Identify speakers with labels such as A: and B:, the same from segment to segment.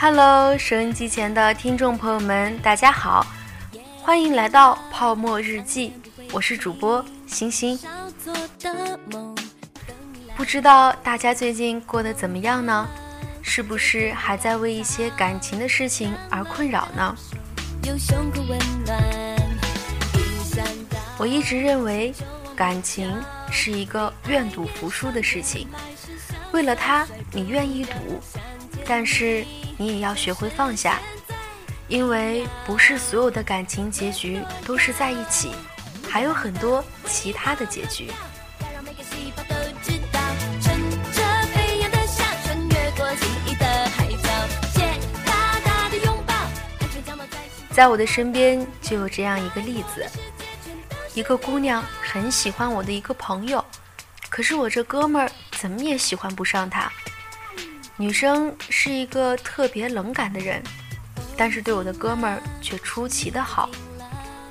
A: Hello，收音机前的听众朋友们，大家好，欢迎来到泡沫日记，我是主播星星。不知道大家最近过得怎么样呢？是不是还在为一些感情的事情而困扰呢？我一直认为，感情是一个愿赌服输的事情，为了他，你愿意赌，但是。你也要学会放下，因为不是所有的感情结局都是在一起，还有很多其他的结局。在我的身边就有这样一个例子：一个姑娘很喜欢我的一个朋友，可是我这哥们儿怎么也喜欢不上她。女生是一个特别冷感的人，但是对我的哥们儿却出奇的好。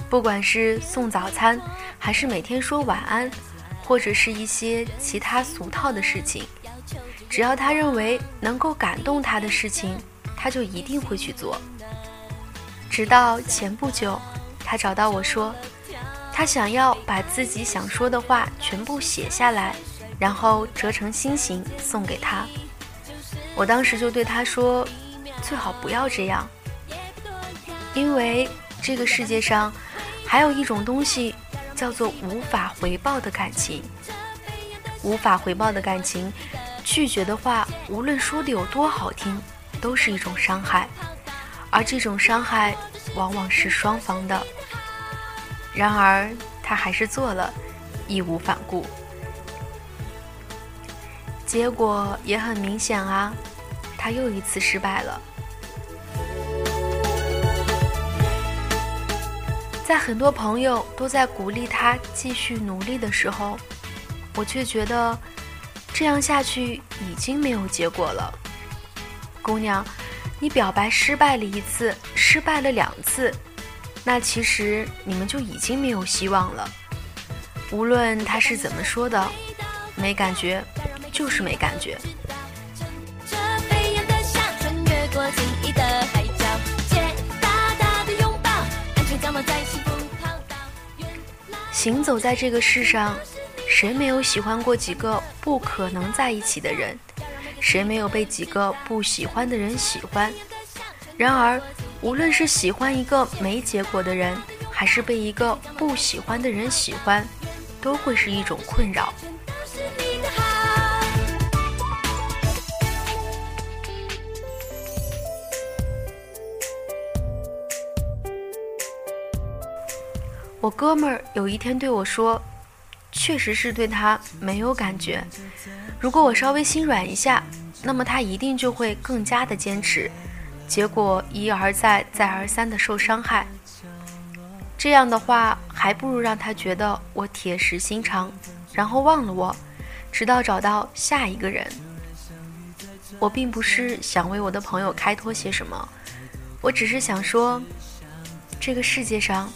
A: 不管是送早餐，还是每天说晚安，或者是一些其他俗套的事情，只要他认为能够感动他的事情，他就一定会去做。直到前不久，他找到我说，他想要把自己想说的话全部写下来，然后折成心形送给他。我当时就对他说：“最好不要这样，因为这个世界上还有一种东西叫做无法回报的感情。无法回报的感情，拒绝的话，无论说的有多好听，都是一种伤害，而这种伤害往往是双方的。然而他还是做了，义无反顾。”结果也很明显啊，他又一次失败了。在很多朋友都在鼓励他继续努力的时候，我却觉得这样下去已经没有结果了。姑娘，你表白失败了一次，失败了两次，那其实你们就已经没有希望了。无论他是怎么说的，没感觉。就是没感觉。行走在这个世上，谁没有喜欢过几个不可能在一起的人？谁没有被几个不喜欢的人喜欢？然而，无论是喜欢一个没结果的人，还是被一个不喜欢的人喜欢，都会是一种困扰。我哥们儿有一天对我说：“确实是对他没有感觉。如果我稍微心软一下，那么他一定就会更加的坚持。结果一而再、再而三的受伤害。这样的话，还不如让他觉得我铁石心肠，然后忘了我，直到找到下一个人。我并不是想为我的朋友开脱些什么，我只是想说，这个世界上。”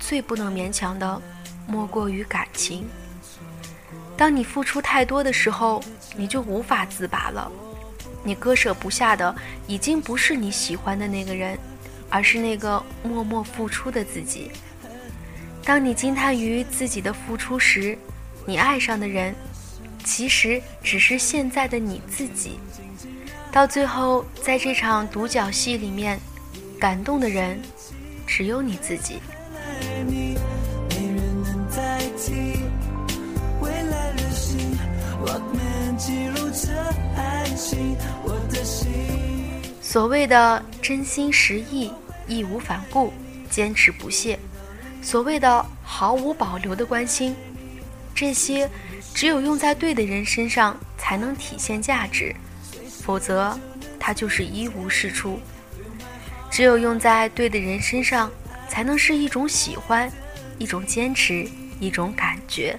A: 最不能勉强的，莫过于感情。当你付出太多的时候，你就无法自拔了。你割舍不下的，已经不是你喜欢的那个人，而是那个默默付出的自己。当你惊叹于自己的付出时，你爱上的人，其实只是现在的你自己。到最后，在这场独角戏里面，感动的人，只有你自己。所谓的真心实意、义无反顾、坚持不懈，所谓的毫无保留的关心，这些只有用在对的人身上才能体现价值，否则它就是一无是处。只有用在对的人身上，才能是一种喜欢，一种坚持，一种感觉，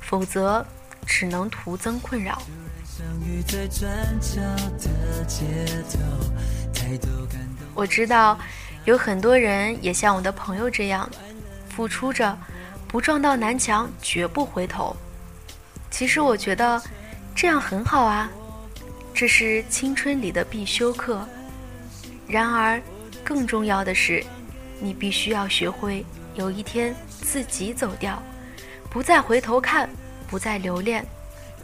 A: 否则只能徒增困扰。我知道，有很多人也像我的朋友这样，付出着，不撞到南墙绝不回头。其实我觉得这样很好啊，这是青春里的必修课。然而，更重要的是，你必须要学会有一天自己走掉，不再回头看，不再留恋，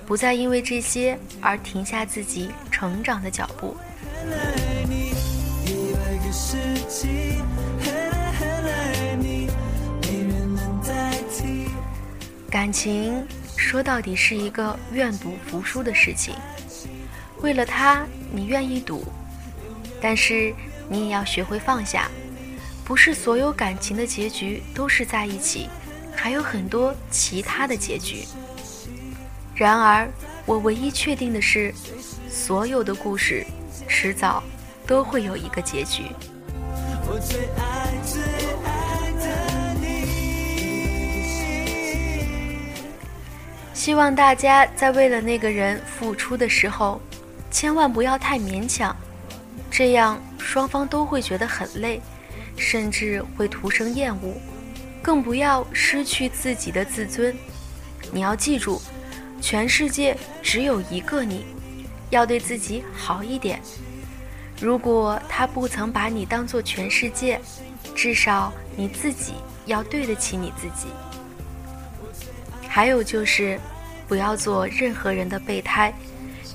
A: 不再因为这些而停下自己成长的脚步。感情说到底是一个愿赌服输的事情，为了他，你愿意赌，但是你也要学会放下。不是所有感情的结局都是在一起，还有很多其他的结局。然而，我唯一确定的是，所有的故事迟早都会有一个结局。我最爱最爱的你。希望大家在为了那个人付出的时候，千万不要太勉强，这样双方都会觉得很累，甚至会徒生厌恶。更不要失去自己的自尊。你要记住，全世界只有一个你，要对自己好一点。如果他不曾把你当做全世界，至少你自己要对得起你自己。还有就是，不要做任何人的备胎，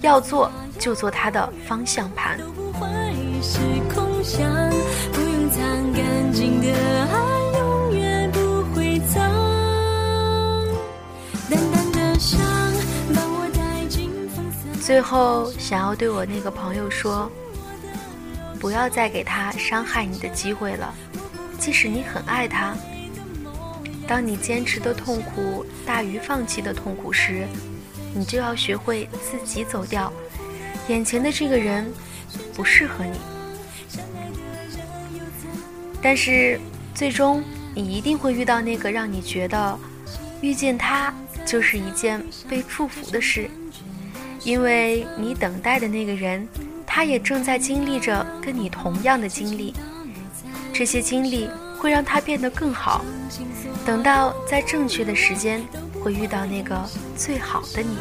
A: 要做就做他的方向盘。最后，想要对我那个朋友说。不要再给他伤害你的机会了，即使你很爱他。当你坚持的痛苦大于放弃的痛苦时，你就要学会自己走掉。眼前的这个人不适合你，但是最终你一定会遇到那个让你觉得遇见他就是一件被祝福的事，因为你等待的那个人。他也正在经历着跟你同样的经历，这些经历会让他变得更好。等到在正确的时间，会遇到那个最好的你。